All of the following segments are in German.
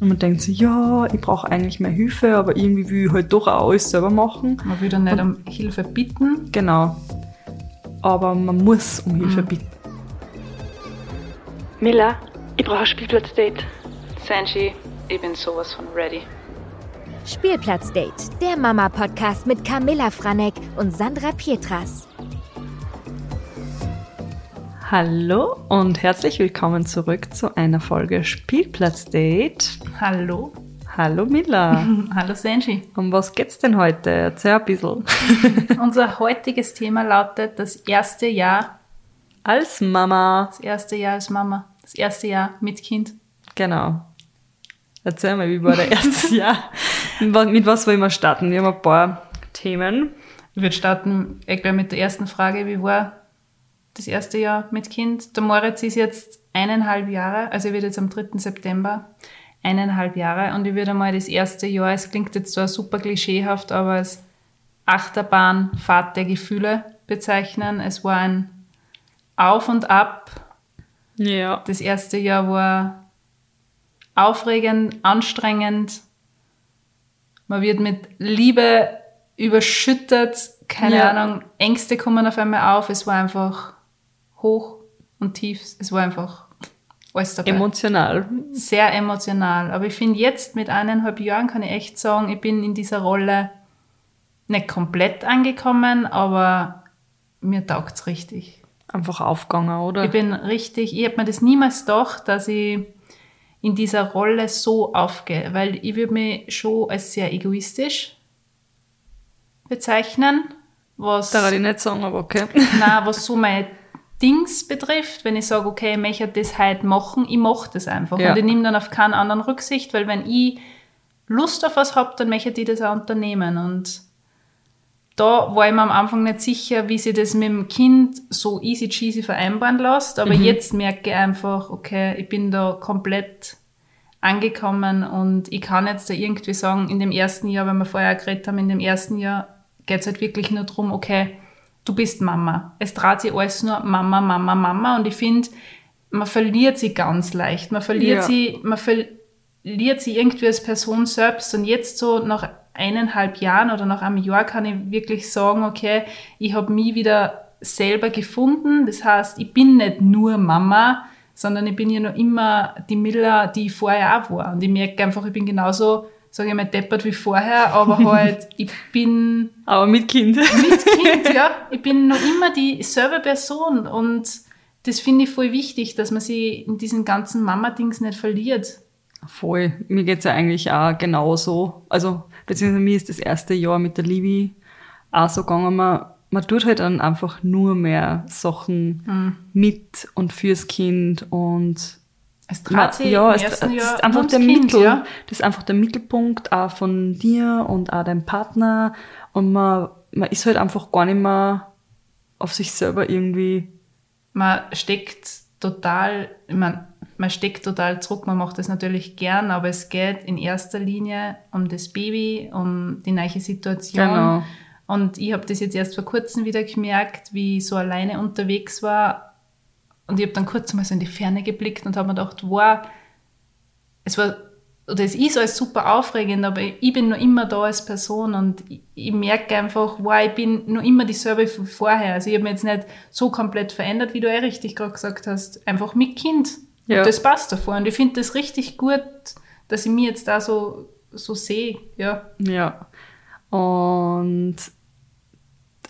Und man denkt sich, ja, ich brauche eigentlich mehr Hilfe, aber irgendwie will ich halt doch auch alles selber machen. Man will dann nicht um Hilfe bitten. Genau. Aber man muss um Hilfe Mhm. bitten. Miller, ich brauche ein Spielplatzdate. Sanji, ich bin sowas von ready. Spielplatzdate, der Mama-Podcast mit Camilla Franek und Sandra Pietras. Hallo und herzlich willkommen zurück zu einer Folge Spielplatzdate. Hallo. Hallo Mila. Hallo Sanji. Um was geht's denn heute? Erzähl ein bisschen. Unser heutiges Thema lautet das erste Jahr, Als Mama. das erste Jahr als Mama, das erste Jahr mit Kind. Genau. Erzähl mal, wie war dein erstes Jahr? Mit was wollen wir starten? Wir haben ein paar Themen. Ich würde starten gleich mit der ersten Frage. Wie war das erste Jahr mit Kind? Der Moritz ist jetzt eineinhalb Jahre, also er wird jetzt am 3. September eineinhalb Jahre und ich würde mal das erste Jahr, es klingt jetzt zwar super klischeehaft, aber als Achterbahnfahrt der Gefühle bezeichnen. Es war ein Auf und Ab. Ja. Das erste Jahr war aufregend, anstrengend. Man wird mit Liebe überschüttet. Keine Ja. Ahnung, Ängste kommen auf einmal auf. Es war einfach hoch und tief. Es war einfach alles dabei. Emotional. Sehr emotional. Aber ich finde jetzt mit eineinhalb Jahren kann ich echt sagen, ich bin in dieser Rolle nicht komplett angekommen, aber mir taugt's richtig. Einfach aufgegangen, oder? Ich bin richtig, ich habe mir das niemals gedacht, dass ich in dieser Rolle so aufgehe, weil ich würde mich schon als sehr egoistisch bezeichnen, was, da ich nicht sagen, aber okay. nein, was so meine Dings betrifft, wenn ich sage, okay, ich möchte das heute machen, ich mache das einfach. Ja. Und ich nehme dann auf keinen anderen Rücksicht, weil wenn ich Lust auf was habe, dann möchte ich das auch unternehmen. Und da war ich mir am Anfang nicht sicher, wie sie das mit dem Kind so easy cheesy vereinbaren lässt. Aber jetzt merke ich einfach, okay, ich bin da komplett angekommen und ich kann jetzt da irgendwie sagen, in dem ersten Jahr, wenn wir vorher geredet haben, in dem ersten Jahr geht es halt wirklich nur darum, okay, du bist Mama. Es dreht sich alles nur Mama, Mama, Mama. Und ich finde, man verliert sie ganz leicht. Man verliert Ja. sie, man verliert sie irgendwie als Person selbst. Und jetzt so nach eineinhalb Jahren oder nach einem Jahr kann ich wirklich sagen, okay, ich habe mich wieder selber gefunden. Das heißt, ich bin nicht nur Mama, sondern ich bin ja noch immer die Miller, die ich vorher auch war. Und ich merke einfach, ich bin genauso, sage ich mal, deppert wie vorher, aber halt, ich bin Aber mit Kind. mit Kind, ja. Ich bin noch immer dieselbe Person und das finde ich voll wichtig, dass man sie in diesen ganzen Mama-Dings nicht verliert. Voll. Mir geht's ja eigentlich auch genauso. Also, beziehungsweise mir ist das erste Jahr mit der Livi auch so gegangen. Man, man tut halt dann einfach nur mehr Sachen mit und fürs Kind und Trat sie ja, im es, ersten Jahr ist einfach der Kind, Mittel, ja. das ist einfach der Mittelpunkt auch von dir und auch deinem Partner und man, man ist halt einfach gar nicht mehr auf sich selber irgendwie Man steckt total, ich mein, man steckt total zurück, man macht das natürlich gern, aber es geht in erster Linie um das Baby, um die neue Situation. Genau. Und ich habe das jetzt erst vor kurzem wieder gemerkt, wie ich so alleine unterwegs war. Und ich habe dann kurz mal so in die Ferne geblickt und habe mir gedacht, wow, es war, oder es ist alles super aufregend, aber ich bin noch immer da als Person und ich, ich merke einfach, wow, ich bin noch immer dieselbe wie vorher. Also ich habe mich jetzt nicht so komplett verändert, wie du eh richtig gerade gesagt hast, einfach mit Kind. Ja. Und das passt davor. Und ich finde das richtig gut, dass ich mich jetzt da so, so sehe. Ja. Ja. Und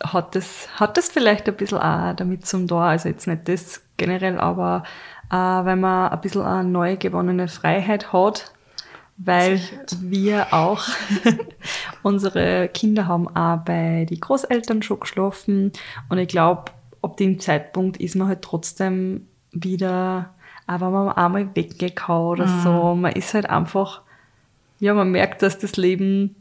hat das, hat das vielleicht ein bisschen auch damit zum da, also jetzt nicht das generell, aber äh, wenn man ein bisschen eine neu gewonnene Freiheit hat, weil wir auch unsere Kinder haben auch bei die Großeltern schon geschlafen und ich glaube, ab dem Zeitpunkt ist man halt trotzdem wieder, auch wenn man einmal weggehauen oder so, man ist halt einfach, ja, man merkt, dass das Leben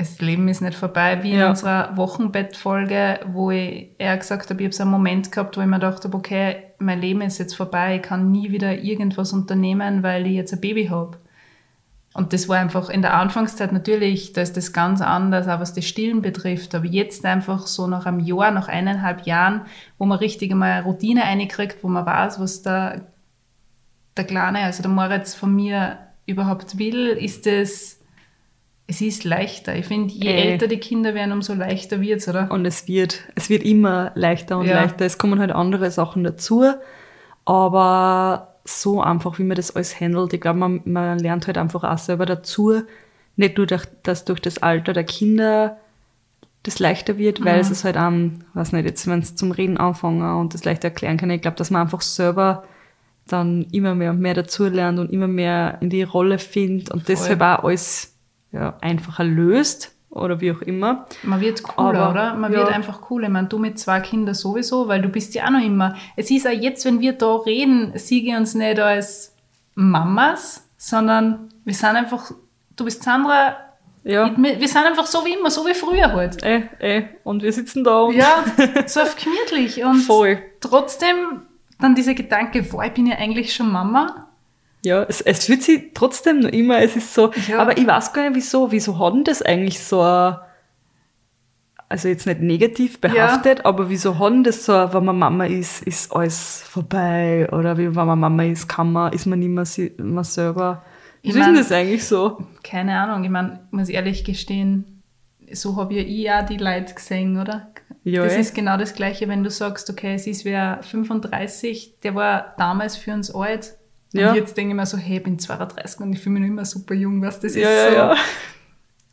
Das Leben ist nicht vorbei, wie in Ja. unserer Wochenbettfolge, wo ich eher gesagt habe, ich habe so einen Moment gehabt, wo ich mir gedacht habe, okay, mein Leben ist jetzt vorbei, ich kann nie wieder irgendwas unternehmen, weil ich jetzt ein Baby habe. Und das war einfach in der Anfangszeit natürlich, da ist das ganz anders, auch was das Stillen betrifft. Aber jetzt einfach so nach einem Jahr, nach eineinhalb Jahren, wo man richtig einmal eine Routine einkriegt, wo man weiß, was der, der Kleine, also der Moritz von mir überhaupt will, ist es, es ist leichter. Ich finde, je Äh. älter die Kinder werden, umso leichter wird's, oder? Und es wird, es wird immer leichter und Ja. leichter. Es kommen halt andere Sachen dazu. Aber so einfach, wie man das alles handelt, ich glaube, man, man lernt halt einfach auch selber dazu. Nicht nur, durch, dass durch das Alter der Kinder das leichter wird, weil es ist halt auch, weiß nicht, jetzt, wenn es zum Reden anfangen und das leichter erklären kann. Ich glaube, dass man einfach selber dann immer mehr und mehr dazu lernt und immer mehr in die Rolle findet und Voll. deshalb auch alles ja, einfacher löst oder wie auch immer. Man wird cooler, Aber, oder? Man ja. wird einfach cooler. Ich meine, du mit zwei Kindern sowieso, weil du bist ja auch noch immer. Es ist auch jetzt, wenn wir da reden, ich uns nicht als Mamas, sondern wir sind einfach, du bist Sandra, Ja. wir sind einfach so wie immer, so wie früher halt. Eh, eh. Und wir sitzen da und Ja, so auf gemütlich und voll. trotzdem dann dieser Gedanke, boah, ich bin ja eigentlich schon Mama. Ja, es, es fühlt sich trotzdem noch immer, es ist so, Ja. aber ich weiß gar nicht wieso, wieso hat denn das eigentlich so, ein- also jetzt nicht negativ behaftet, aber wieso hat denn das so, ein, wenn man Mama ist, ist alles vorbei oder wie, wenn man Mama ist, kann man, ist man nicht mehr si- selber. Wie Ich ist denn mein- das eigentlich so? Keine Ahnung, ich meine, muss ehrlich gestehen, so habe ja ich auch die Leute gesehen, oder? Ja, das eh. ist genau das Gleiche, wenn du sagst, okay, es ist wer 35, der war damals für uns alt. Ja. Und jetzt denke ich mir so, hey, ich bin 32 und ich fühle mich noch immer super jung, was das Ja, ist. ja, so, ja.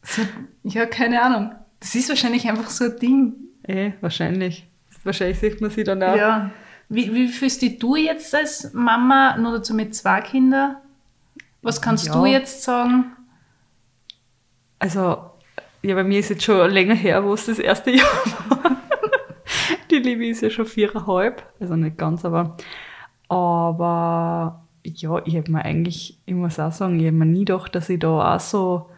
So, ja, keine Ahnung. Das ist wahrscheinlich einfach so ein Ding. Eh, wahrscheinlich. Wahrscheinlich sieht man sie dann auch. Ja. Wie, wie fühlst dich du jetzt als Mama, nur dazu mit zwei Kindern? Was kannst Ja. du jetzt sagen? Also, ja, bei mir ist jetzt schon länger her, wo es das erste Jahr war. Die Liebe ist ja schon viereinhalb, also nicht ganz, aber, aber ja, ich habe mir eigentlich, ich muss auch sagen, ich habe mir nie gedacht, dass ich da auch so,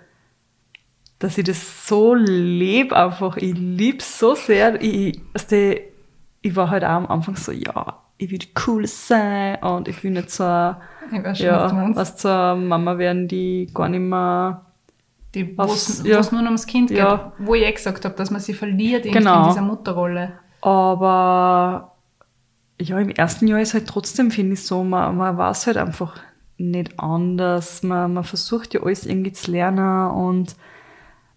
dass ich das so lebe einfach. Ich liebe es so sehr. Ich, also die, ich war halt auch am Anfang so, ja, ich will die Coole sein und ich will nicht so, eine- Ich weiß schon, was ja, meinst. was zur Mama werden, die gar nicht mehr Die, Was- ja. nur ums Kind geht, Ja. wo ich eh gesagt habe, dass man sie verliert Genau. in dieser Mutterrolle. Aber ja, im ersten Jahr ist halt trotzdem, finde ich so, man, man weiß halt einfach nicht anders. Man, man versucht ja alles irgendwie zu lernen und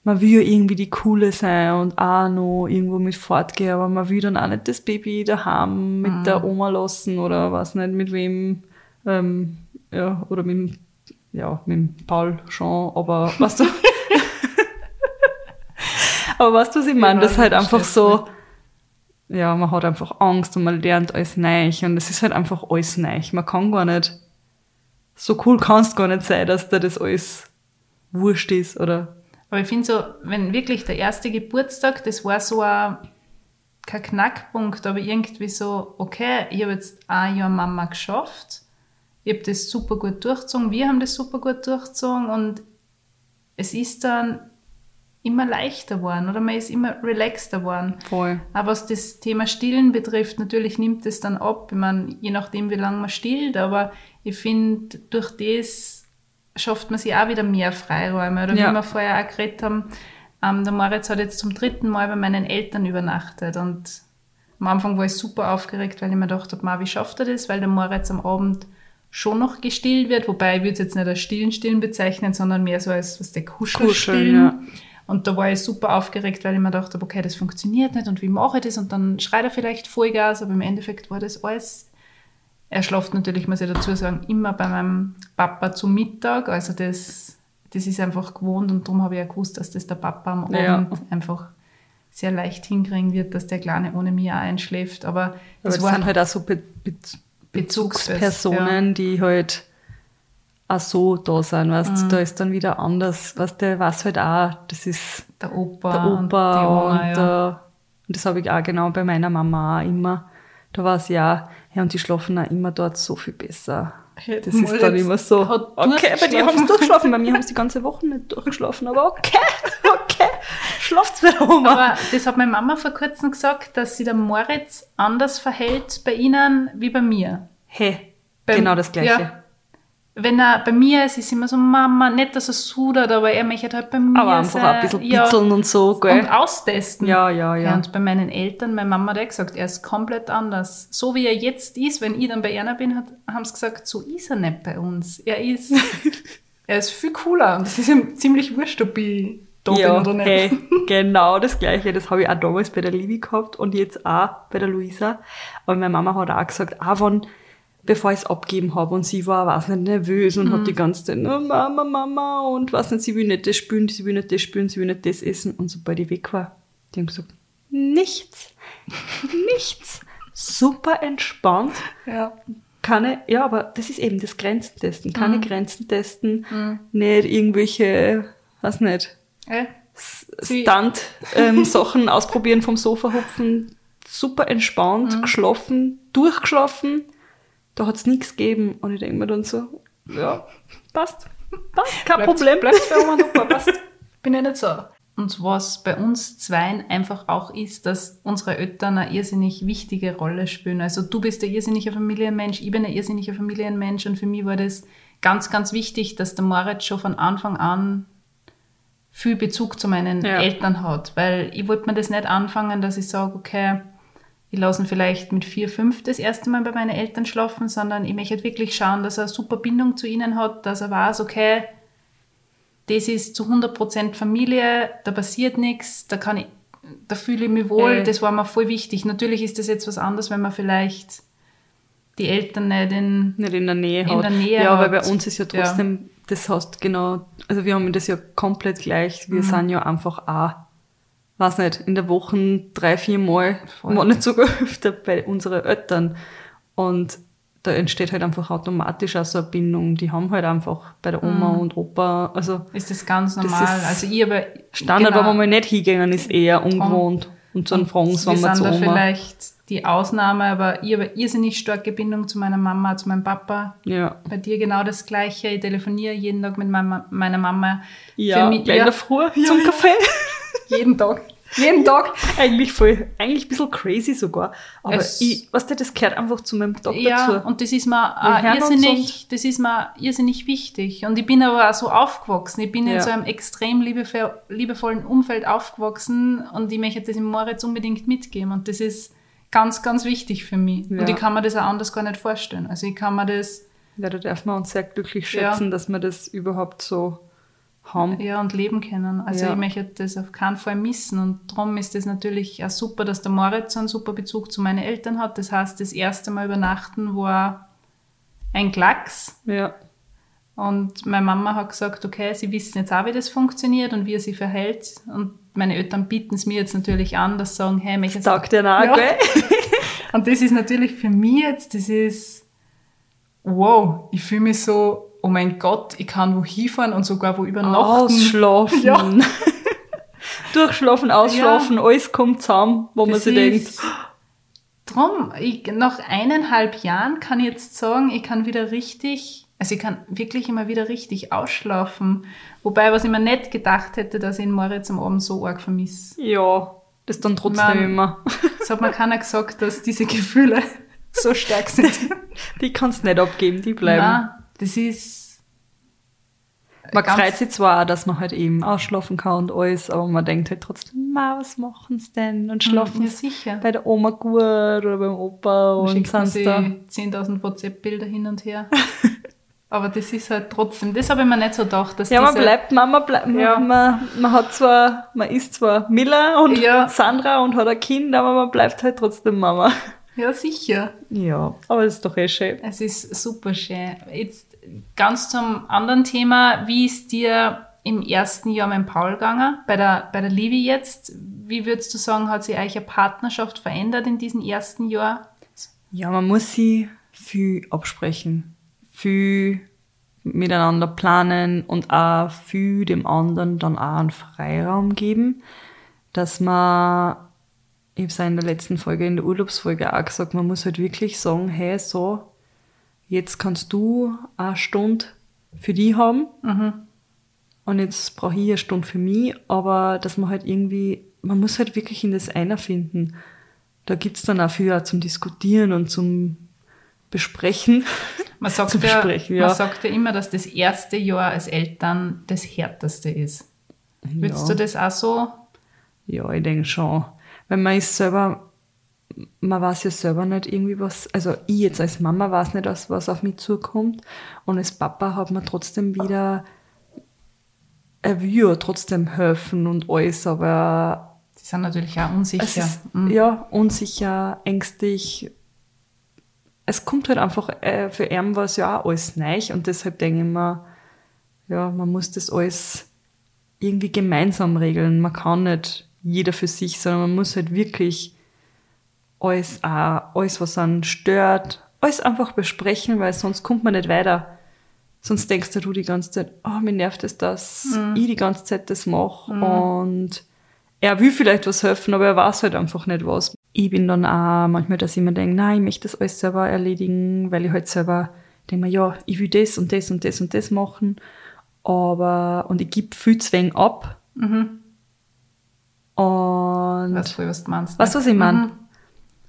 man will ja irgendwie die Coole sein und auch noch irgendwo mit fortgehen, aber man will dann auch nicht das Baby daheim mit der Oma lassen oder weiß nicht mit wem, ähm, ja, oder mit, ja, mit Paul schon, aber weißt du, aber weißt du, was ich meine? Ja, Das ist halt einfach so, ja, man hat einfach Angst und man lernt alles neu und es ist halt einfach alles neu. Man kann gar nicht, so cool kannst gar nicht sein, dass dir das alles wurscht ist oder Aber ich finde so, wenn wirklich der erste Geburtstag, das war so ein, kein Knackpunkt, aber irgendwie so, okay, ich habe jetzt ein Jahr Mama geschafft, ich habe das super gut durchgezogen, wir haben das super gut durchgezogen und es ist dann immer leichter geworden oder man ist immer relaxter geworden. voll. Aber was das Thema Stillen betrifft, natürlich nimmt es dann ab. Ich meine, je nachdem, wie lange man stillt, aber ich finde, durch das schafft man sich auch wieder mehr Freiräume. Oder Ja. wie wir vorher auch geredet haben, ähm, der Moritz hat jetzt zum dritten Mal bei meinen Eltern übernachtet und am Anfang war ich super aufgeregt, weil ich mir gedacht habe, "Ma, wie schafft er das? Weil der Moritz am Abend schon noch gestillt wird, wobei ich würde es jetzt nicht als Stillen Stillen bezeichnen, sondern mehr so als was der Kuschel Kuscheln, stillen. ja. Und da war ich super aufgeregt, weil ich mir gedacht habe, okay, das funktioniert nicht und wie mache ich das? Und dann schreit er vielleicht Vollgas, aber im Endeffekt war das alles. Er schläft natürlich, muss ich dazu sagen, immer bei meinem Papa zu Mittag. Also das, das ist einfach gewohnt und darum habe ich ja gewusst, dass das der Papa am Ja. Abend einfach sehr leicht hinkriegen wird, dass der Kleine ohne mich auch einschläft. Aber Aber das das war sind halt auch so Be Be Bezugspersonen. Bezugspersonen, die halt auch so da sind, weißt Mhm. da ist dann wieder anders, weißt du, weiß halt auch, das ist der Opa, der Opa und, Oma. ja. der, und das habe ich auch genau bei meiner Mama auch immer. Da war es ja, ja, und die schlafen auch immer dort so viel besser. Hätten Das ist dann immer so, okay, bei dir haben sie durchgeschlafen. bei mir haben sie die ganze Woche nicht durchgeschlafen, aber okay, okay, schlaft's bei der Oma. Aber das hat meine Mama vor kurzem gesagt, dass sich der Moritz anders verhält bei ihnen wie bei mir. hey, Beim- genau das Gleiche. Ja. Wenn er bei mir ist, ist immer so, Mama, nicht, dass er sudert, aber er möchte halt bei mir Aber einfach sein. ein bisschen bitzeln und so, gell? Und austesten. Ja, ja, ja. Und bei meinen Eltern, meine Mama hat auch gesagt, er ist komplett anders. So wie er jetzt ist, wenn ich dann bei einer bin, hat, haben sie gesagt, so ist er nicht bei uns. Er ist Er ist viel cooler und es ist ihm ziemlich wurscht, ob ich da bin oder nicht. Hey, genau das Gleiche. Das habe ich auch damals bei der Livi gehabt und jetzt auch bei der Luisa. Aber meine Mama hat auch gesagt, auch wenn, bevor ich es abgeben habe und sie war, weiß nicht, nervös und hat die ganze Zeit, oh, Mama, Mama und weiß nicht, sie will nicht das spülen, sie will nicht das spülen, sie will nicht das essen. Und sobald ich weg war, die haben gesagt, nichts, nichts. Super entspannt Ja. keine, ja, aber das ist eben das Grenzen testen. Keine Mhm. Grenzen testen, nicht irgendwelche, weiß nicht, Äh, Stunt-Sachen ausprobieren, vom Sofa hupfen. Super entspannt, Mhm. geschlafen, durchgeschlafen. Da hat's nichts gegeben. Und ich denke mir dann so, ja, passt, passt, kein Bleibt- Problem. Bleibt bei Oma Opa, passt. Bin ja nicht so. Und was bei uns Zweien einfach auch ist, dass unsere Eltern eine irrsinnig wichtige Rolle spielen. Also du bist ein irrsinniger Familienmensch, ich bin ein irrsinniger Familienmensch und für mich war das ganz, ganz wichtig, dass der Moritz schon von Anfang an viel Bezug zu meinen Ja. Eltern hat. Weil ich wollte mir das nicht anfangen, dass ich sage, okay, ich lasse ihn vielleicht mit vier, fünf das erste Mal bei meinen Eltern schlafen, sondern ich möchte wirklich schauen, dass er eine super Bindung zu ihnen hat, dass er weiß, okay, das ist zu 100% Familie, da passiert nichts, da kann ich, da fühle ich mich wohl, Ja. das war mir voll wichtig. Natürlich ist das jetzt was anderes, wenn man vielleicht die Eltern nicht in, Nicht in der Nähe In hat. der Nähe ja, weil bei uns ist ja Ja. trotzdem, das heißt genau, also wir haben das ja komplett gleich. Mhm. Wir sind ja einfach auch, weiß nicht, in der Woche drei, vier Mal, Voll. wenn nicht sogar öfter bei unseren Eltern. Und da entsteht halt einfach automatisch auch so eine Bindung. Die haben halt einfach bei der Oma und Opa, also ist das ganz Das normal. ist also ich aber Standard, genau. wo man mal nicht hingegangen ist, eher ungewohnt. Und so ein Fragen, wir wenn sind zu da Oma. vielleicht die Ausnahme, aber ich habe eine irrsinnig starke Bindung zu meiner Mama, zu meinem Papa. Ja. Bei dir genau das Gleiche. Ich telefoniere jeden Tag mit meiner, meiner Mama. Ja, Für mich- gleich in ja. der Früh zum Kaffee. Jeden Tag. Jeden Tag. Eigentlich voll, eigentlich ein bisschen crazy sogar. Aber Es- ich, weißt du, das gehört einfach zu meinem Tag Ja, dazu. und das ist mir auch irrsinnig, das ist mir irrsinnig wichtig. Und ich bin aber auch so aufgewachsen. Ich bin in Ja. so einem extrem liebevoll, liebevollen Umfeld aufgewachsen und ich möchte das dem Moritz unbedingt mitgeben. Und das ist ganz, ganz wichtig für mich. Ja. Und ich kann mir das auch anders gar nicht vorstellen. Also ich kann mir das, Ja, da darf man uns sehr glücklich Ja. schätzen, dass wir das überhaupt so haben. ja, und leben können. Also Ja. ich möchte das auf keinen Fall missen. Und darum ist es natürlich auch super, dass der Moritz so einen super Bezug zu meinen Eltern hat. Das heißt, das erste Mal übernachten war ein Klacks. Ja. Und meine Mama hat gesagt, okay, sie wissen jetzt auch, wie das funktioniert und wie er sich verhält. Und meine Eltern bieten es mir jetzt natürlich an, dass sie sagen, hey, mich Das taugt dir nach, Ja. gell? Und das ist natürlich für mich jetzt, das ist, wow, ich fühle mich so, oh mein Gott, ich kann wo hinfahren und sogar wo übernachten. Ausschlafen. Ja. Durchschlafen, ausschlafen, alles kommt zusammen, wo man Das sich denkt, Drum, ich, nach eineinhalb Jahren kann ich jetzt sagen, ich kann wieder richtig, also ich kann wirklich immer wieder richtig ausschlafen. Wobei, was ich mir nicht gedacht hätte, dass ich den Moritz am Abend so arg vermisse. ja, das dann trotzdem Man- immer. Es hat mir keiner gesagt, dass diese Gefühle so stark sind. Die kannst nicht abgeben, die bleiben. Nein, das ist. Man freut sich zwar auch, dass man halt eben ausschlafen kann und alles, aber man denkt halt trotzdem, ma, was machen sie denn? Und schlafen Ja, bei der Oma gut oder beim Opa und sonst sich da. 10.000 WhatsApp-Bilder hin und her. Aber das ist halt trotzdem, das habe ich mir nicht so gedacht, dass Ja, man bleibt Mama, bleibt, Ja. man, man hat zwar, man ist zwar Miller und Ja. Sandra und hat ein Kind, aber man bleibt halt trotzdem Mama. Ja, sicher. Ja, aber das ist doch eh schön. Es ist super schön. Jetzt ganz zum anderen Thema. Wie ist dir im ersten Jahr mit Paul gegangen? Bei der, bei der Livi jetzt? Wie würdest du sagen, hat sich eure Partnerschaft verändert in diesem ersten Jahr? Ja, man muss sie viel absprechen, viel miteinander planen und auch viel dem anderen dann auch einen Freiraum geben, dass man, ich habe es ja in der letzten Folge, in der Urlaubsfolge auch gesagt, man muss halt wirklich sagen, hey, so, jetzt kannst du eine Stunde für die haben und jetzt brauche ich eine Stunde für mich, aber dass man halt irgendwie, man muss halt wirklich in das einer finden. Da gibt's dann auch viel auch zum Diskutieren und zum Besprechen. Man sagt, ja, Besprechen, ja. man sagt ja immer, dass das erste Jahr als Eltern das härteste ist. Würdest Ja. du das auch so? Ja, ich denke schon. Weil man ist selber, man weiß ja selber nicht irgendwie was, also ich jetzt als Mama weiß nicht, was, was auf mich zukommt. Und als Papa hat man trotzdem wieder, er will ja trotzdem helfen und alles, aber Die sind natürlich auch unsicher. ist, Mhm. ja, unsicher, ängstlich. Es kommt halt einfach, äh, für ihn war es ja auch alles neu und deshalb denke ich mir, ja, man muss das alles irgendwie gemeinsam regeln. Man kann nicht jeder für sich, sondern man muss halt wirklich alles, auch, alles was einen stört, alles einfach besprechen, weil sonst kommt man nicht weiter. Sonst denkst du die ganze Zeit, oh, mir nervt es, dass ich die ganze Zeit das mache. Und er will vielleicht was helfen, aber er weiß halt einfach nicht was. Ich bin dann auch manchmal, dass ich mir denke, nein, ich möchte das alles selber erledigen, weil ich halt selber denke mir, ja, ich will das und das und das und das machen. Aber, und ich gebe viel zu wenig ab. Und Weiß voll, was du meinst. Weißt du, ne? was ich meine? Mhm.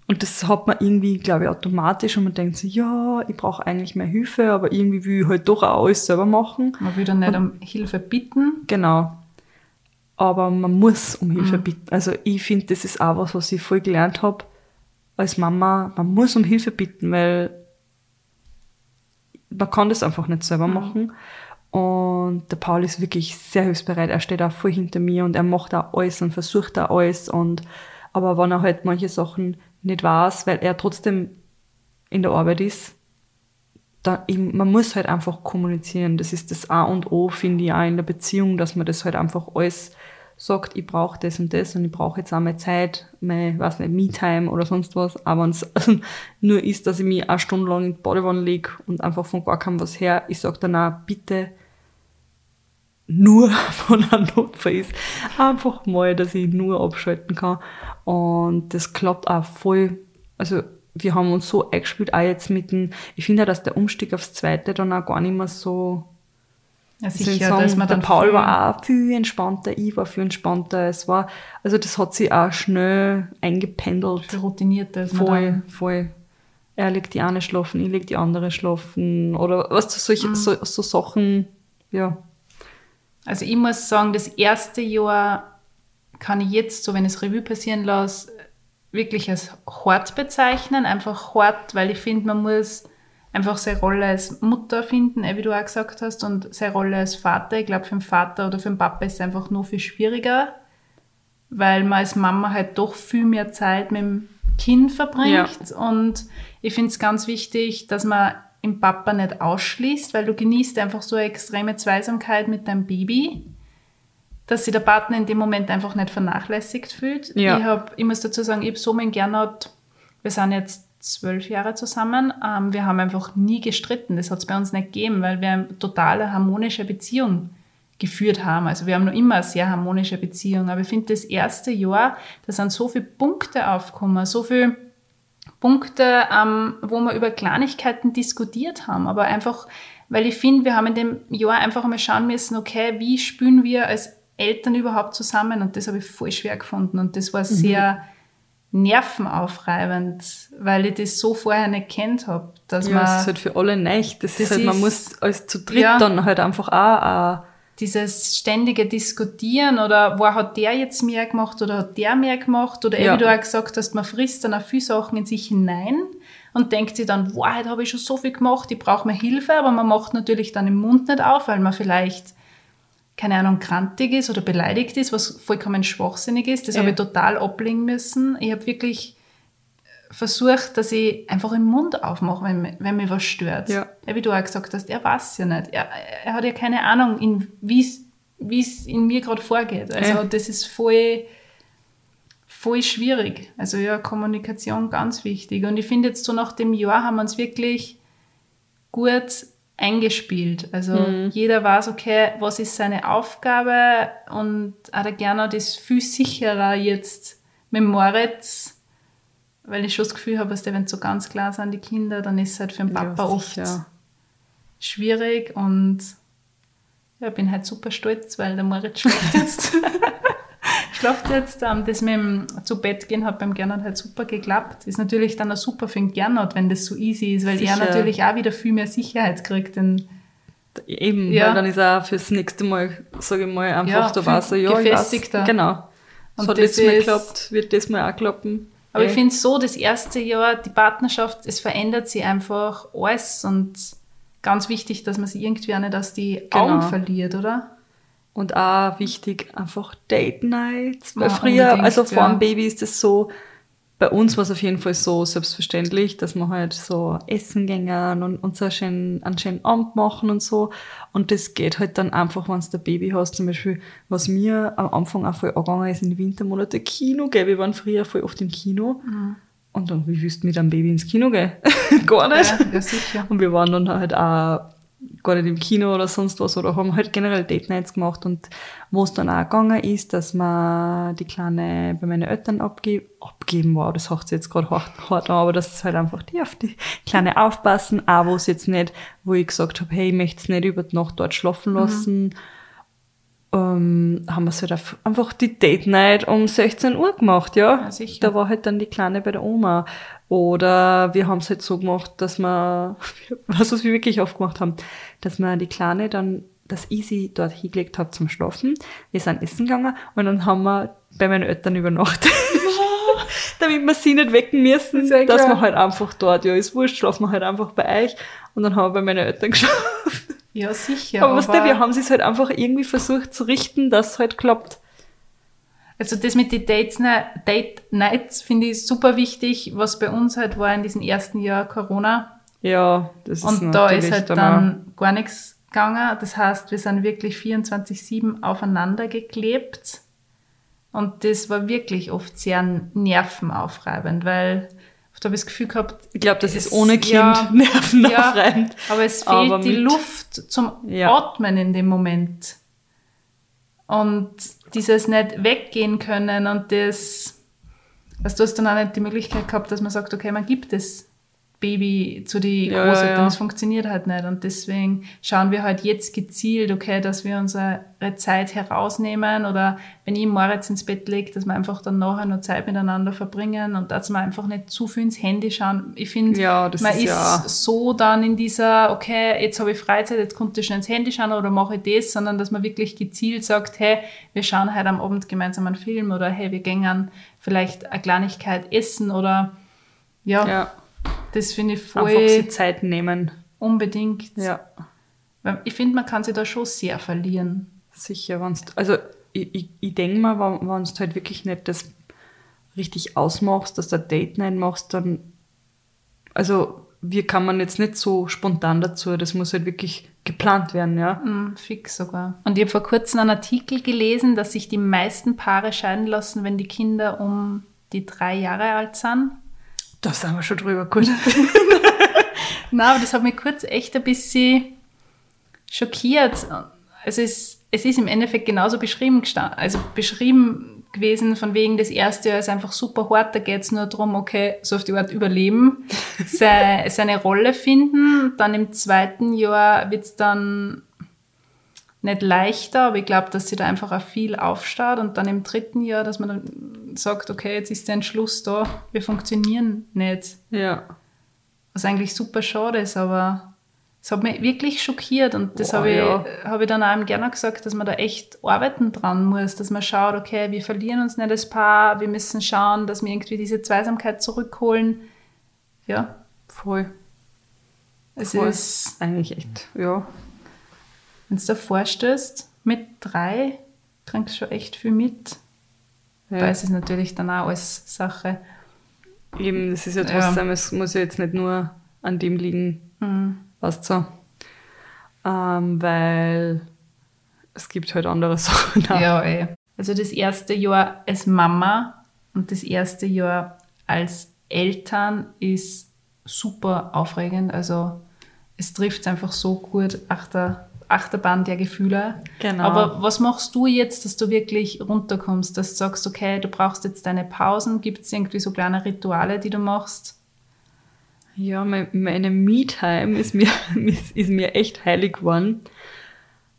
Und das hat man irgendwie, glaube ich, automatisch und man denkt sich, ja, ich brauche eigentlich mehr Hilfe, aber irgendwie will ich halt doch auch alles selber machen. Man will dann nicht um Hilfe bitten. Genau. Aber man muss um Hilfe bitten. Also ich finde, das ist auch was, was ich voll gelernt habe als Mama. Man muss um Hilfe bitten, weil man kann das einfach nicht selber machen. Und der Paul ist wirklich sehr hilfsbereit. Er steht auch voll hinter mir und er macht auch alles und versucht auch alles. Und, aber wenn er halt manche Sachen nicht weiß, weil er trotzdem in der Arbeit ist, da, ich, man muss halt einfach kommunizieren. Das ist das A und O, finde ich, auch in der Beziehung, dass man das halt einfach alles sagt, ich brauche das und das und ich brauche jetzt auch mal Zeit, mein, weiß nicht, Me-Time oder sonst was. Aber wenn es nur ist, dass ich mich eine Stunde lang in die Badewanne lege und einfach von gar keinem was her, ich sage dann auch, bitte nur von einem Notfall ist, einfach mal, dass ich nur abschalten kann. Und das klappt auch voll. Also wir haben uns so eingespielt, auch jetzt mit dem, ich finde auch, dass der Umstieg aufs Zweite dann auch gar nicht mehr so Ja, sicher, sagen, dass man der dann Paul viel- war auch viel entspannter, ich war viel entspannter. Es war, also das hat sich auch schnell eingependelt. viel routinierter. ist Voll, voll. Er legt die eine schlafen, ich leg die andere schlafen. Oder was du, solche, Mhm. so, so Sachen, ja. Also ich muss sagen, das erste Jahr kann ich jetzt, so wenn ich es Revue passieren lasse, wirklich als hart bezeichnen. Einfach hart, weil ich finde, man muss einfach seine Rolle als Mutter finden, eh, wie du auch gesagt hast, und seine Rolle als Vater. Ich glaube, für den Vater oder für den Papa ist es einfach nur viel schwieriger, weil man als Mama halt doch viel mehr Zeit mit dem Kind verbringt. Und ich finde es ganz wichtig, dass man im Papa nicht ausschließt, weil du genießt einfach so eine extreme Zweisamkeit mit deinem Baby, dass sich der Partner in dem Moment einfach nicht vernachlässigt fühlt. Ja. Ich, hab, ich muss dazu sagen, ich habe so meinen Gernot, wir sind jetzt zwölf Jahre zusammen, ähm, wir haben einfach nie gestritten. Das hat es bei uns nicht gegeben, weil wir eine totale harmonische Beziehung geführt haben. Also wir haben noch immer eine sehr harmonische Beziehung. Aber ich finde, das erste Jahr, da sind so viele Punkte aufgekommen, so viele Punkte, ähm, wo wir über Kleinigkeiten diskutiert haben. Aber einfach, weil ich finde, wir haben in dem Jahr einfach mal schauen müssen, okay, wie spüren wir als Eltern überhaupt zusammen? Und das habe ich voll schwer gefunden. Und das war sehr nervenaufreibend, weil ich das so vorher nicht kennt habe. Dass Ja, man es ist halt für alle neu. Das, Das ist halt, man ist- muss als zu dritt Ja. dann halt einfach auch, auch dieses ständige Diskutieren oder wo hat der jetzt mehr gemacht oder hat der mehr gemacht oder Ja. wie du auch gesagt hast, man frisst dann auch viele Sachen in sich hinein und denkt sich dann, wow, heute habe ich schon so viel gemacht, ich brauche mehr Hilfe, aber man macht natürlich dann den Mund nicht auf, weil man vielleicht keine Ahnung, grantig ist oder beleidigt ist, was vollkommen schwachsinnig ist. Das Ja. habe ich total ablegen müssen. Ich habe wirklich versucht, dass ich einfach den Mund aufmache, wenn, mi- wenn mich was stört. Ja. Wie du auch gesagt hast, er weiß ja nicht. Er, er hat ja keine Ahnung, wie es in mir gerade vorgeht. Also Ja. das ist voll, voll schwierig. Also ja, Kommunikation ganz wichtig. Und ich finde jetzt so nach dem Jahr haben wir uns wirklich gut eingespielt. Also Mhm. jeder weiß, okay, was ist seine Aufgabe und auch der Gernot ist viel sicherer jetzt mit Moritz, weil ich schon das Gefühl habe, dass wenn so ganz klar sind die Kinder, dann ist es halt für den Papa ja, oft schwierig und ja, ich bin halt super stolz, weil der Moritz schläft jetzt. schläft jetzt. Ähm, das mit dem zu Bett gehen hat beim Gernot halt super geklappt. Ist natürlich dann auch super für den Gernot, wenn das so easy ist, weil er Sicher. natürlich auch wieder viel mehr Sicherheit kriegt. Denn Eben, Ja. weil dann ist er auch fürs nächste Mal, sage ich mal, einfach Ja, da weiß er, ja, ich weiß, gefestigter. genau. Das Und hat das letztes Mal geklappt, wird das Mal auch klappen. Aber Ja. ich finde so, das erste Jahr, die Partnerschaft, es verändert sich einfach alles und ganz wichtig, dass man sie irgendwie auch nicht aus die Genau. Augen verliert, oder? Und auch wichtig, einfach Date Nights. Weil Ja, früher, also vor ja. dem Baby ist es so, bei uns war es auf jeden Fall so selbstverständlich, dass wir halt so essen gingen und, und so einen schönen, einen schönen Abend machen und so. Und das geht halt dann einfach, wenn du ein Baby hast. Zum Beispiel, was mir am Anfang auch voll angegangen ist, in den Wintermonaten Kino, gell? Wir waren früher voll oft im Kino. Mhm. Und dann, wie willst du mit einem Baby ins Kino gehen? Gar nicht. Ja, ja sicher. Und wir waren dann halt auch gar nicht im Kino oder sonst was oder haben halt generell Date Nights gemacht. Und wo es dann auch gegangen ist, dass man die Kleine bei meinen Eltern abge abgeben war, das hört sich jetzt gerade hart, hart an, aber dass es halt einfach die auf die Kleine aufpassen, auch wo es jetzt nicht, wo ich gesagt habe, hey, ich möchte es nicht über die Nacht dort schlafen lassen, ähm, haben wir es halt einfach die Date Night um 16 Uhr gemacht, ja. Ja. Da war halt dann die Kleine bei der Oma. Oder wir haben es halt so gemacht, dass wir, was was wir wirklich oft gemacht haben, dass wir die Kleine dann das Easy dort hingelegt hat zum Schlafen. Wir sind essen gegangen und dann haben wir bei meinen Eltern übernachtet. Damit wir sie nicht wecken müssen, Sehr dass klar. wir halt einfach dort, ja, ist wurscht, schlafen wir halt einfach bei euch. Und dann haben wir bei meinen Eltern geschlafen. Ja, sicher. aber weißt du, wir haben es halt einfach irgendwie versucht zu richten, dass es halt klappt. Also das mit den Dates, ne- Date Nights finde ich super wichtig, was bei uns halt war in diesem ersten Jahr Corona. Ja, das ist Und da ist halt dann gar nichts gegangen. Das heißt, wir sind wirklich 24-7 aufeinander geklebt. Und das war wirklich oft sehr nervenaufreibend, weil oft habe ich das Gefühl gehabt, Ich glaube, das es- ist ohne Kind ja, nervenaufreibend. Ja, aber es fehlt Aber die Luft zum Ja. Atmen in dem Moment. Und dieses nicht weggehen können und das, also du hast dann auch nicht die Möglichkeit gehabt, dass man sagt, okay, man gibt das Baby zu die Ja, Großeltern, ja, ja. das funktioniert halt nicht. Und deswegen schauen wir halt jetzt gezielt, okay, dass wir unsere Zeit herausnehmen oder wenn ich Moritz ins Bett lege, dass wir einfach dann nachher noch Zeit miteinander verbringen und dass wir einfach nicht zu viel ins Handy schauen. Ich finde, man ist ist so dann in dieser, okay, jetzt habe ich Freizeit, jetzt konnte ich schnell ins Handy schauen oder mache ich das, sondern dass man wirklich gezielt sagt, hey, wir schauen heute am Abend gemeinsam einen Film oder hey, wir gehen vielleicht eine Kleinigkeit essen oder Ja, das finde ich einfach voll sich Zeit nehmen. unbedingt. Ja, Weil Ich finde, man kann sich da schon sehr verlieren. sicher. Wenn's, also ich, ich, ich denke mal, wenn, wenn du halt wirklich nicht das richtig ausmachst, dass du ein Date Night machst, dann, also wir kann man jetzt nicht so spontan dazu, das muss halt wirklich geplant werden, ja. Mm, fix sogar. Und ich habe vor kurzem einen Artikel gelesen, dass sich die meisten Paare scheiden lassen, wenn die Kinder um die drei Jahre alt sind. Da sind wir schon drüber, gut. Nein, aber das hat mich kurz echt ein bisschen schockiert. Also es, es ist im Endeffekt genauso beschrieben also beschrieben gewesen, von wegen das erste Jahr ist einfach super hart, da geht es nur darum, okay, so auf die Art überleben, sei, seine Rolle finden. Dann im zweiten Jahr wird es dann nicht leichter, aber ich glaube, dass sie da einfach auch viel aufstaut und dann im dritten Jahr, dass man dann sagt, okay, jetzt ist der Entschluss da, wir funktionieren nicht. ja. Was eigentlich super schade ist, aber es hat mich wirklich schockiert und das habe ich, ja. hab ich dann auch gerne gesagt, dass man da echt arbeiten dran muss, dass man schaut, okay, wir verlieren uns nicht als Paar, wir müssen schauen, dass wir irgendwie diese Zweisamkeit zurückholen. Ja, Voll. es Voll. ist, Eigentlich echt, ja. Wenn du da vorstößt, mit drei kriegst du schon echt viel mit. ja. Weil es ist natürlich dann auch alles Sache. Eben, das ist ja Ja. trotzdem, es muss ja jetzt nicht nur an dem liegen, Mhm. weißt du. Ähm, weil es gibt halt andere Sachen. auch. Ja, eh. Also das erste Jahr als Mama und das erste Jahr als Eltern ist super aufregend. Also es trifft einfach so gut Achter, Achterbahn der Gefühle. Genau. Aber was machst du jetzt, dass du wirklich runterkommst, dass du sagst, okay, du brauchst jetzt deine Pausen? Gibt es irgendwie so kleine Rituale, die du machst? Ja, mein- meine Me-Time ist mir, ist mir echt heilig geworden.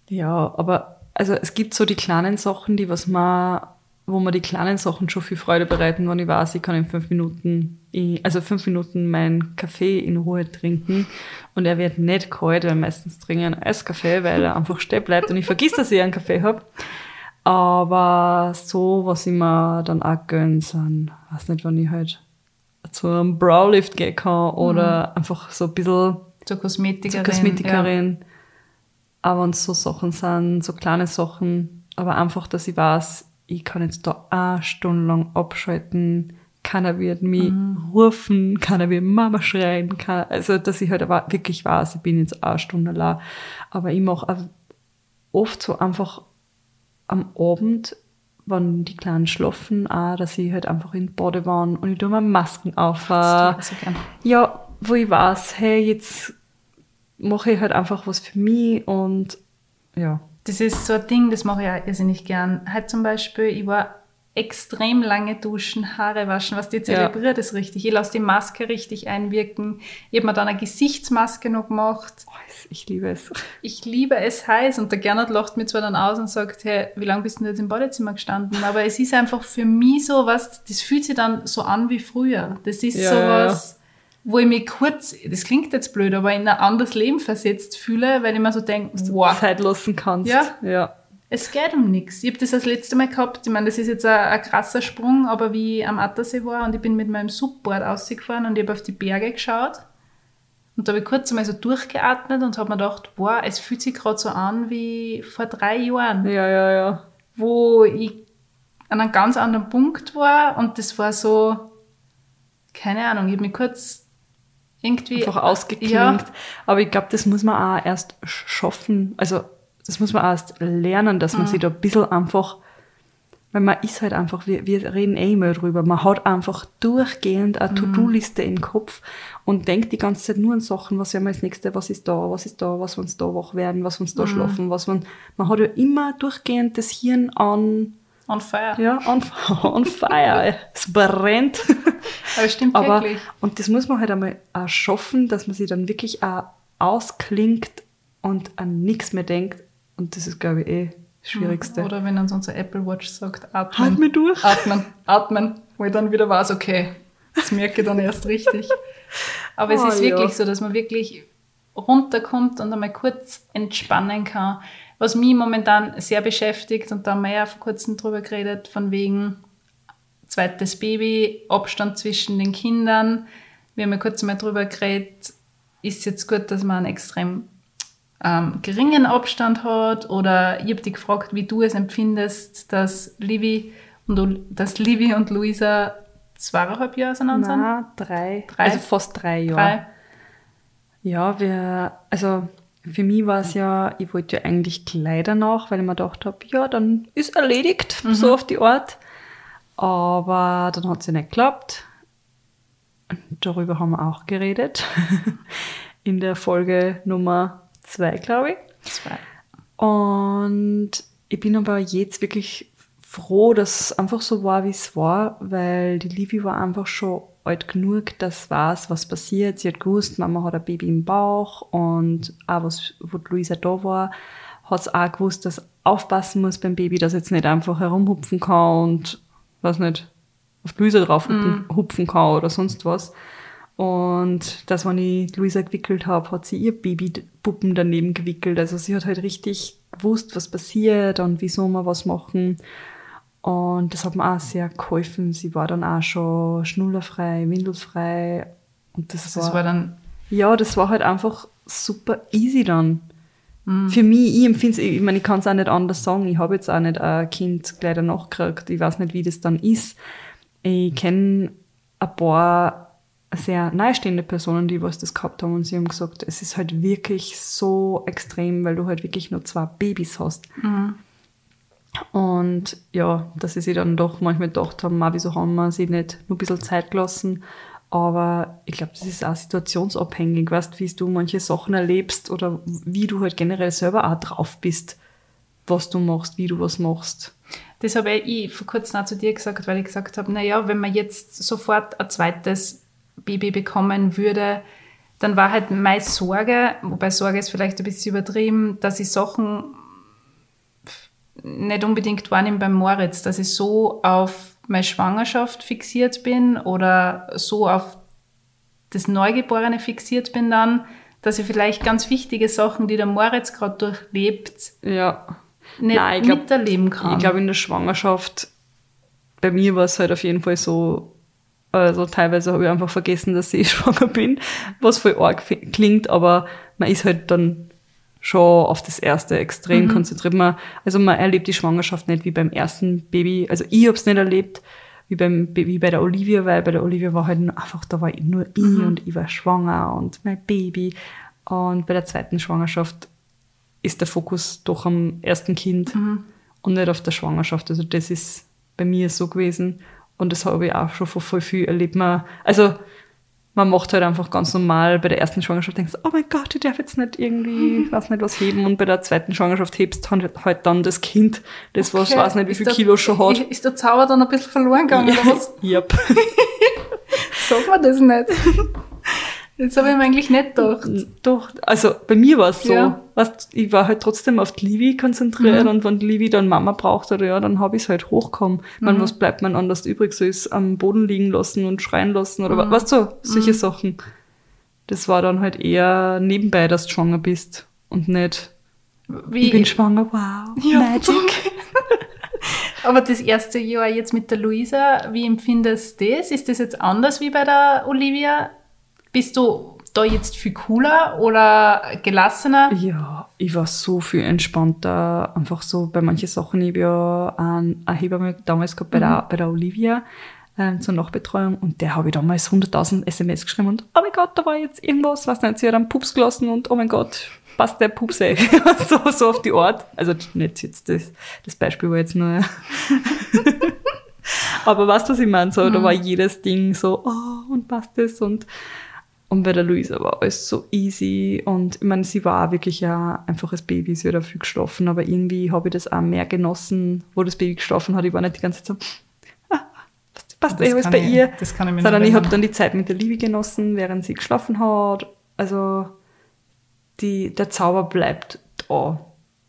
Ja, aber also es gibt so die kleinen Sachen, die was man, wo mir die kleinen Sachen schon viel Freude bereiten, wenn ich weiß, ich kann in fünf Minuten, also fünf Minuten meinen Kaffee in Ruhe trinken und er wird nicht kalt, weil meistens trinke ich einen Eiskaffee, weil er einfach stehen bleibt und ich vergiss, dass ich einen Kaffee hab. Aber so, was ich mir dann auch gönn, sind, weiß nicht, wann ich halt zu einem Browlift gehen kann oder einfach so ein bisschen Zur Kosmetikerin. zur Kosmetikerin. Aber wenn es so Sachen sind, so kleine Sachen, aber einfach, dass ich weiß, ich kann jetzt da eine Stunde lang abschalten, keiner wird mich rufen, keiner wird Mama schreien, keiner, also dass ich halt aber wirklich weiß, ich bin jetzt eine Stunde allein. Aber ich mache auch oft so einfach am Abend, wenn die Kleinen schlafen, auch, dass ich halt einfach in Badewanne und ich tue mir Masken auf. Ja. So gern. Ja, wo ich weiß, hey, jetzt mache ich halt einfach was für mich und ja. Das ist so ein Ding, das mache ich auch irrsinnig gern. Halt zum Beispiel, ich war extrem lange duschen, Haare waschen, was die zelebriert ist richtig. Ich lasse die Maske richtig einwirken. Ich habe mir dann eine Gesichtsmaske noch gemacht. Oh, ich liebe es. Ich liebe es heiß und der Gernot lacht mir zwar dann aus und sagt, hey, wie lange bist du denn jetzt im Badezimmer gestanden? Aber es ist einfach für mich so was, das fühlt sich dann so an wie früher. Das ist Ja, so ja, was, wo ich mich kurz, das klingt jetzt blöd, aber in ein anderes Leben versetzt fühle, weil ich mir so denke, wow, Zeit lassen kannst. Ja. ja. es geht um nichts. Ich habe das das letzte Mal gehabt. Ich meine, das ist jetzt ein, ein krasser Sprung, aber wie ich am Attersee war und ich bin mit meinem Subboard ausgefahren und ich habe auf die Berge geschaut. Und da habe ich kurz einmal so durchgeatmet und habe mir gedacht, boah, es fühlt sich gerade so an wie vor drei Jahren, Ja, ja, ja. wo ich an einem ganz anderen Punkt war und das war so, keine Ahnung, ich habe mich kurz irgendwie... Einfach ausgeklingt. Ja, Aber ich glaube, das muss man auch erst schaffen. Also, das muss man auch erst lernen, dass Mhm. man sich da ein bisschen einfach, weil man ist halt einfach, wir, wir reden eh immer drüber, man hat einfach durchgehend eine Mhm. To-Do-Liste im Kopf und denkt die ganze Zeit nur an Sachen, was werden wir als nächste, was ist da, was ist da, was wir uns da wach werden, was wir uns da Mhm. schlafen, was man, man hat ja immer durchgehend das Hirn an, on fire. ja, on, on fire, es brennt. Aber es stimmt Aber, wirklich. und das muss man halt einmal auch schaffen, dass man sich dann wirklich auch ausklingt und an nichts mehr denkt. Und das ist, glaube ich, eh das Schwierigste. Oder wenn uns unser Apple Watch sagt, atmen. Halt mir durch. Atmen, atmen. Wo ich dann wieder weiß, okay, das merke ich dann erst richtig. Aber es Oh, ist ja. wirklich so, dass man wirklich runterkommt und einmal kurz entspannen kann. Was mich momentan sehr beschäftigt, und da haben wir ja vor kurzem drüber geredet, von wegen zweites Baby, Abstand zwischen den Kindern. Wir haben ja kurz mal drüber geredet, ist jetzt gut, dass man einen extrem ähm, geringen Abstand hat oder ich habe dich gefragt, wie du es empfindest, dass Livi und, dass Livi und Luisa zweieinhalb Jahre auseinander sind. Nein, drei. Drei? Also fast drei Jahre. Drei. Ja, wir, also für mich war es ja, ich wollte ja eigentlich Kleider nach, weil ich mir gedacht habe, ja, dann ist erledigt, so auf die Art. Aber dann hat es ja nicht geklappt. Darüber haben wir auch geredet. In der Folge Nummer zwei, glaube ich. Zwei. Und ich bin aber jetzt wirklich froh, dass es einfach so war, wie es war, weil die Livi war einfach schon alt genug, dass weiß, was passiert. Sie hat gewusst, Mama hat ein Baby im Bauch und auch was, wo Luisa da war, hat sie auch gewusst, dass sie aufpassen muss beim Baby, dass jetzt nicht einfach herumhupfen kann und, weiß nicht, auf Luisa drauf hupfen, hupfen kann oder sonst was. Und dass, wenn ich die Luisa gewickelt habe, hat sie ihr Babypuppen daneben gewickelt. Also sie hat halt richtig gewusst, was passiert und wieso wir was machen. Und das hat mir auch sehr geholfen. Sie war dann auch schon schnullerfrei, windelfrei. Und das, Das war, war dann, ja, das war halt einfach super easy dann. Für mich, ich empfinde es, ich meine, ich kann es auch nicht anders sagen. Ich habe jetzt auch nicht ein Kind gleich danach gekriegt. Ich weiß nicht, wie das dann ist. Ich kenne ein paar sehr nahestehende Personen, die was das gehabt haben und sie haben gesagt, es ist halt wirklich so extrem, weil du halt wirklich nur zwei Babys hast. Und ja, dass sie sich dann doch manchmal gedacht haben, "Ma, wieso haben wir sie nicht nur ein bisschen Zeit gelassen. Aber ich glaube, das ist auch situationsabhängig, weißt, wie du manche Sachen erlebst oder wie du halt generell selber auch drauf bist, was du machst, wie du was machst. das habe ich vor kurzem auch zu dir gesagt, weil ich gesagt habe, naja, wenn man jetzt sofort ein zweites Baby bekommen würde, dann war halt meine Sorge, wobei Sorge ist vielleicht ein bisschen übertrieben, dass ich Sachen nicht unbedingt wahrnehme beim Moritz, dass ich so auf meine Schwangerschaft fixiert bin oder so auf das Neugeborene fixiert bin dann, dass ich vielleicht ganz wichtige Sachen, die der Moritz gerade durchlebt, Ja. nicht Nein, glaub- miterleben kann. Ich glaube, in der Schwangerschaft, bei mir war es halt auf jeden Fall so, Also teilweise habe ich einfach vergessen, dass ich schwanger bin, was voll arg klingt, aber man ist halt dann schon auf das erste extrem konzentriert. Man, also man erlebt die Schwangerschaft nicht wie beim ersten Baby. Also ich habe es nicht erlebt wie, beim, wie bei der Olivia, weil bei der Olivia war halt nur einfach, da war ich nur ich und ich war schwanger und mein Baby. Und bei der zweiten Schwangerschaft ist der Fokus doch am ersten Kind und nicht auf der Schwangerschaft. Also das ist bei mir so gewesen. Und das habe ich auch schon von voll viel erlebt. Man, also man macht halt einfach ganz normal bei der ersten Schwangerschaft, denkst du, oh mein Gott, ich darf jetzt nicht irgendwie, ich weiß nicht, was heben. Und bei der zweiten Schwangerschaft hebst du halt, dann das Kind, das was, Okay. weiß nicht, wie Ist viel der- Kilo schon hat. Ist der Zauber dann ein bisschen verloren gegangen, oder was? Yep. Sagt man das nicht? Das habe ich mir eigentlich nicht gedacht. Doch, also bei mir war es so. Ja. Weißt, ich war halt trotzdem auf die Livi konzentriert und wenn die Livi dann Mama braucht oder ja, dann habe ich es halt hochkommen. Man, was bleibt man anders übrig? So ist am Boden liegen lassen und schreien lassen oder was weißt du, solche Sachen. Das war dann halt eher nebenbei, dass du schwanger bist und nicht, Wie, ich bin schwanger, wow, Ja. Magic. aber das erste Jahr jetzt mit der Luisa, wie empfindest du das? Ist das jetzt anders wie bei der Olivia? Bist du da jetzt viel cooler oder gelassener? Ja, ich war so viel entspannter. Einfach so bei manchen Sachen. Ich habe ja einen, eine Hebamme damals gehabt bei, der, bei der Olivia ähm, zur Nachbetreuung und der habe ich damals 100.000 SMS geschrieben und oh mein Gott, da war jetzt irgendwas, was nicht, sie hat einen Pups gelassen und oh mein Gott, passt der Pups eh. so, so auf die Art. Also nicht jetzt das, das Beispiel war jetzt nur... Aber weißt du, was ich meine? So, da war jedes Ding so, oh, und passt das und und bei der Luisa war alles so easy. Und ich meine, sie war wirklich ja einfaches Baby, sie hat auch viel geschlafen, aber irgendwie habe ich das auch mehr genossen, wo das Baby geschlafen hat. Ich war nicht die ganze Zeit so, ah, passt, passt Das eh alles bei ich- ihr. das kann ich mir Sondern ich habe dann die Zeit mit der Livi genossen, während sie geschlafen hat. Also die, der Zauber bleibt da.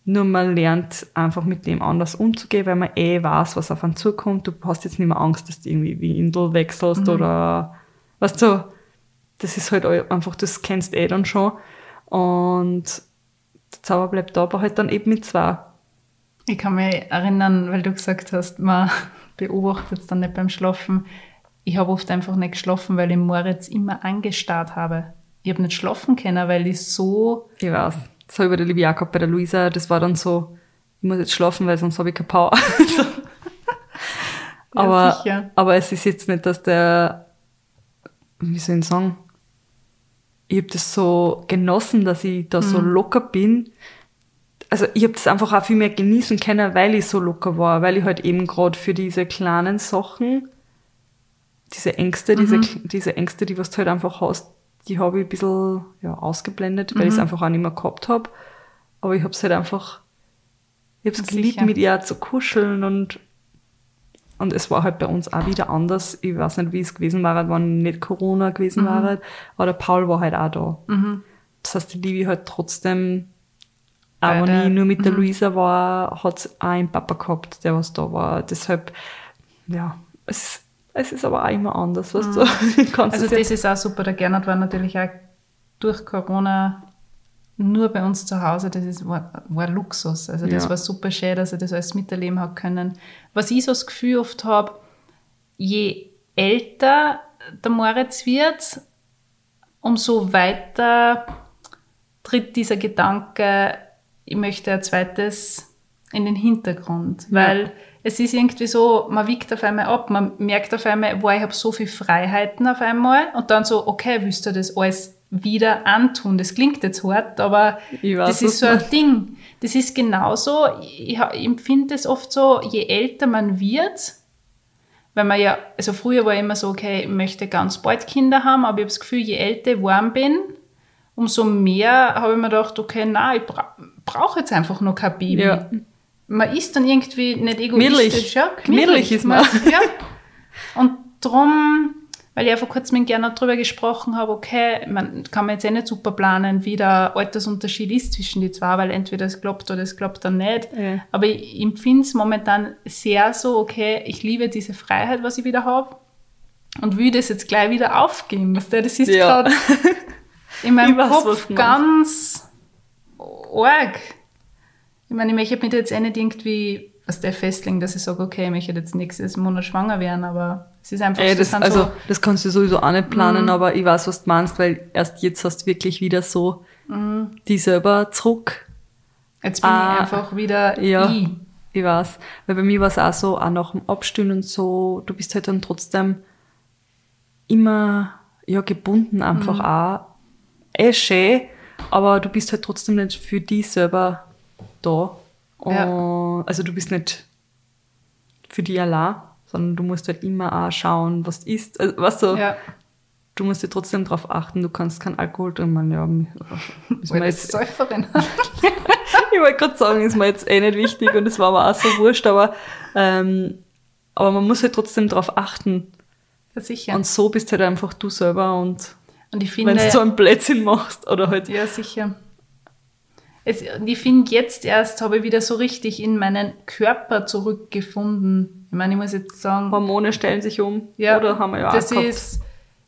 Nur man lernt einfach mit dem anders umzugehen, weil man eh weiß, was auf einen zukommt. Du hast jetzt nicht mehr Angst, dass du irgendwie wie Indel wechselst oder weißt du, das ist halt einfach, das kennst eh dann schon. Und der Zauber bleibt da, aber halt dann eben mit zwei. Ich kann mich erinnern, weil du gesagt hast, man beobachtet es dann nicht beim Schlafen. Ich habe oft einfach nicht geschlafen, weil ich Moritz immer angestarrt habe. Ich habe nicht schlafen können, weil ich so Ich weiß. Das habe ich bei der Livia gehabt, bei der Luisa. Das war dann so, ich muss jetzt schlafen, weil sonst habe ich keine Power. aber, aber es ist jetzt nicht, dass der, wie soll ich sagen, ich habe das so genossen, dass ich da so locker bin. Also ich habe das einfach auch viel mehr genießen können, weil ich so locker war, weil ich halt eben gerade für diese kleinen Sachen, diese Ängste, diese, diese Ängste, die was du halt einfach hast, die habe ich ein bisschen ja, ausgeblendet, weil ich es einfach auch nicht mehr gehabt habe. Aber ich habe es halt einfach, ich habe es geliebt, mit ihr zu kuscheln und und es war halt bei uns auch wieder anders. Ich weiß nicht, wie es gewesen wäre, wenn nicht Corona gewesen wäre. Aber der Paul war halt auch da. Das heißt, die Livi halt trotzdem, auch wenn Beide. ich nur mit der Luisa war, hat es auch einen Papa gehabt, der was da war. Deshalb, ja, es ist, es ist aber auch immer anders, was du kannst. Also das ist auch super. Der Gernot war natürlich auch durch Corona nur bei uns zu Hause. Das ist, war, war Luxus. Also das Ja. war super schön, dass er das alles miterleben hat können. Was ich so das Gefühl oft habe, je älter der Moritz wird, umso weiter tritt dieser Gedanke, ich möchte ein zweites in den Hintergrund. Weil es ist irgendwie so, man wiegt auf einmal ab, man merkt auf einmal, wow, ich habe so viele Freiheiten auf einmal und dann so, okay, willst du das alles wieder antun? Das klingt jetzt hart, aber Ich weiß, das ist so ein Ding. Das ist genauso, ich, ich empfinde es oft so, je älter man wird, weil man ja, also früher war immer so, okay, ich möchte ganz bald Kinder haben, aber ich habe das Gefühl, je älter ich geworden bin, umso mehr habe ich mir gedacht, okay, nein, ich bra brauche jetzt einfach noch kein Baby. Ja. Man ist dann irgendwie nicht egoistisch. Gemütlich. Ja, Gemütlich ist man. Ja. Und drum, weil ich ja vor kurzem mit Gernot drüber gesprochen habe, okay, man kann man jetzt eh nicht super planen, wie der Altersunterschied ist zwischen die zwei, weil entweder es klappt oder es klappt dann nicht. Ja. Aber ich empfinde es momentan sehr so, okay, ich liebe diese Freiheit, was ich wieder habe und will das jetzt gleich wieder aufgeben. Weißt du, Das ist Ja. gerade in meinem weiß, Kopf ganz arg. Ich meine, ich möchte mich jetzt eh nicht irgendwie was der festlegen, dass ich sage, okay, ich möchte jetzt nächstes Monat schwanger werden, aber es ist einfach Ey, so, das, sind also, so, das kannst du sowieso auch nicht planen, aber ich weiß, was du meinst, weil erst jetzt hast du wirklich wieder so die selber zurück. jetzt bin ah, ich einfach wieder ja. ich. Ich weiß. Weil bei mir war es auch so, auch nach dem Abstillen und so, du bist halt dann trotzdem immer ja, gebunden einfach auch. Eh schön, aber du bist halt trotzdem nicht für dich selber da. Ja. Und, also du bist nicht für die allein, sondern du musst halt immer auch schauen, was du isst. Also, weißt du, Ja. du musst dir trotzdem darauf achten, du kannst keinen Alkohol trinken. Ja, ist mir jetzt, Säuferin. ich wollte gerade sagen, ist mir jetzt eh nicht wichtig und es war mir auch so wurscht, aber, ähm, aber man muss halt trotzdem darauf achten. ja, sicher. Und so bist halt einfach du selber und Und wenn du so einen Blödsinn machst oder halt, ja, sicher. Es, ich finde, jetzt erst habe ich wieder so richtig in meinen Körper zurückgefunden. Ich meine, ich muss jetzt sagen, Hormone stellen sich um. Ja, oder haben wir ja das ist,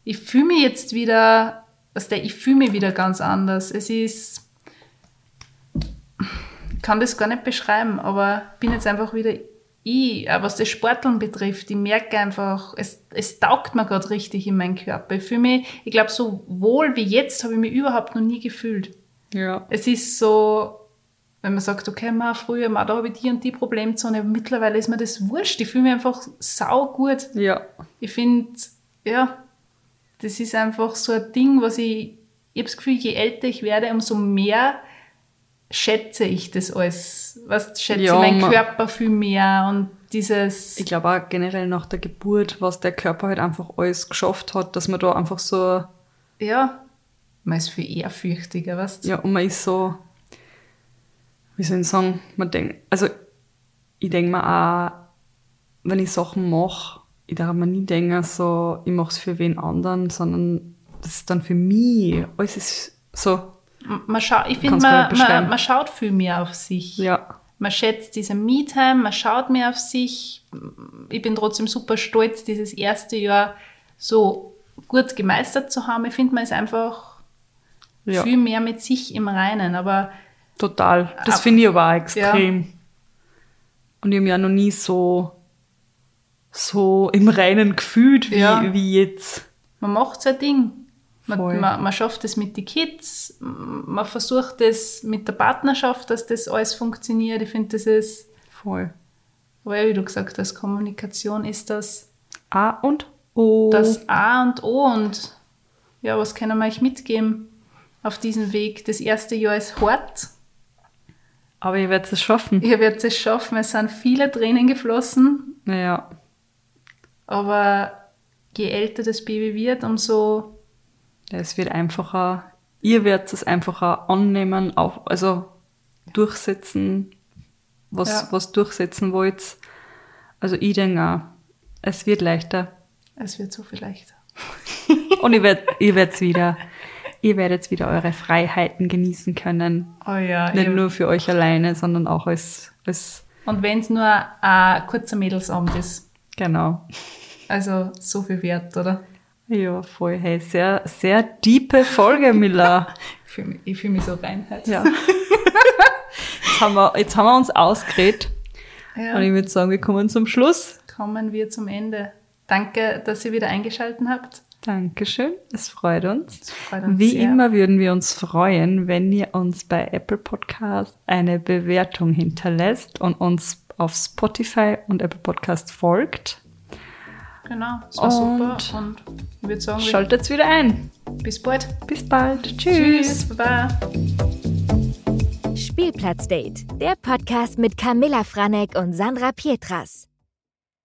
ich fühle mich jetzt wieder, also ich fühle mich wieder ganz anders. Es ist, ich kann das gar nicht beschreiben, aber ich bin jetzt einfach wieder ich, auch was das Sporteln betrifft. Ich merke einfach, es, es taugt mir gerade richtig in meinen Körper. Ich fühle mich, ich glaube, so wohl wie jetzt habe ich mich überhaupt noch nie gefühlt. Ja. Es ist so, wenn man sagt, okay, ma, früher, ma, da habe ich die und die Problemzone, aber mittlerweile ist mir das wurscht. Ich fühle mich einfach sau gut. Ja. Ich finde, ja, das ist einfach so ein Ding, was ich, ich habe das Gefühl, je älter ich werde, umso mehr schätze ich das alles. Was schätze Ja, meinen Körper viel mehr und dieses, Ich glaube auch generell nach der Geburt, was der Körper halt einfach alles geschafft hat, dass man da einfach so, ja, man ist viel ehrfürchtiger, weißt du? ja, und man ist so, wie soll ich sagen, man denkt, also ich denke mir auch, wenn ich Sachen mache, ich darf mir nie denken, so, ich mache es für wen anderen, sondern das ist dann für mich, alles ist so, Man schaut, ich finde, man, man, man schaut viel mehr auf sich. ja, Man schätzt diese Me-Time, man schaut mehr auf sich. Ich bin trotzdem super stolz, dieses erste Jahr so gut gemeistert zu haben. Ich finde, man ist einfach ja, viel mehr mit sich im Reinen. Aber total. Das finde ich aber auch extrem. Und ich habe mich ja noch nie so, so im Reinen gefühlt, wie, Ja. wie jetzt. man macht sein Ding. Man, man, man schafft es mit den Kids, man versucht es mit der Partnerschaft, dass das alles funktioniert. Ich finde, das ist, Voll. ja, wie du gesagt hast, Kommunikation ist das, A und O. das A und O. Und ja, was können wir euch mitgeben auf diesem Weg? Das erste Jahr ist hart. aber ihr werdet es schaffen. Ihr werdet es schaffen. Es sind viele Tränen geflossen. Naja, Aber je älter das Baby wird, umso ja, es wird einfacher. Ihr werdet es einfacher annehmen, auf, also durchsetzen, was, Ja. was durchsetzen wollt. Also ich denke auch, es wird leichter. es wird so viel leichter. Und ihr werdet werdet's wieder, ihr werdet wieder eure Freiheiten genießen können. Oh ja, Nicht eben. nur für euch alleine, sondern auch als, als Und wenn es nur ein kurzer Mädelsabend ist. genau. Also so viel wert, oder? Ja, voll. Hey, sehr, sehr diepe Folge, Miller. Ich fühle mich, ich fühl mich so rein heute. Ja. Jetzt haben wir, jetzt haben wir uns ausgeredet. Ja. Und ich würde sagen, wir kommen zum Schluss. Kommen wir zum Ende. Danke, dass ihr wieder eingeschaltet habt. Dankeschön. Es freut uns. Es freut uns Wie sehr. immer würden wir uns freuen, wenn ihr uns bei Apple Podcast eine Bewertung hinterlässt und uns auf Spotify und Apple Podcast folgt. Genau, es war Und super. Und ich würde sagen, Schaltet's wieder ein. bis bald. Bis bald. Tschüss. Baba. Spielplatzdate, der Podcast mit Camilla Franek und Sandra Pietras.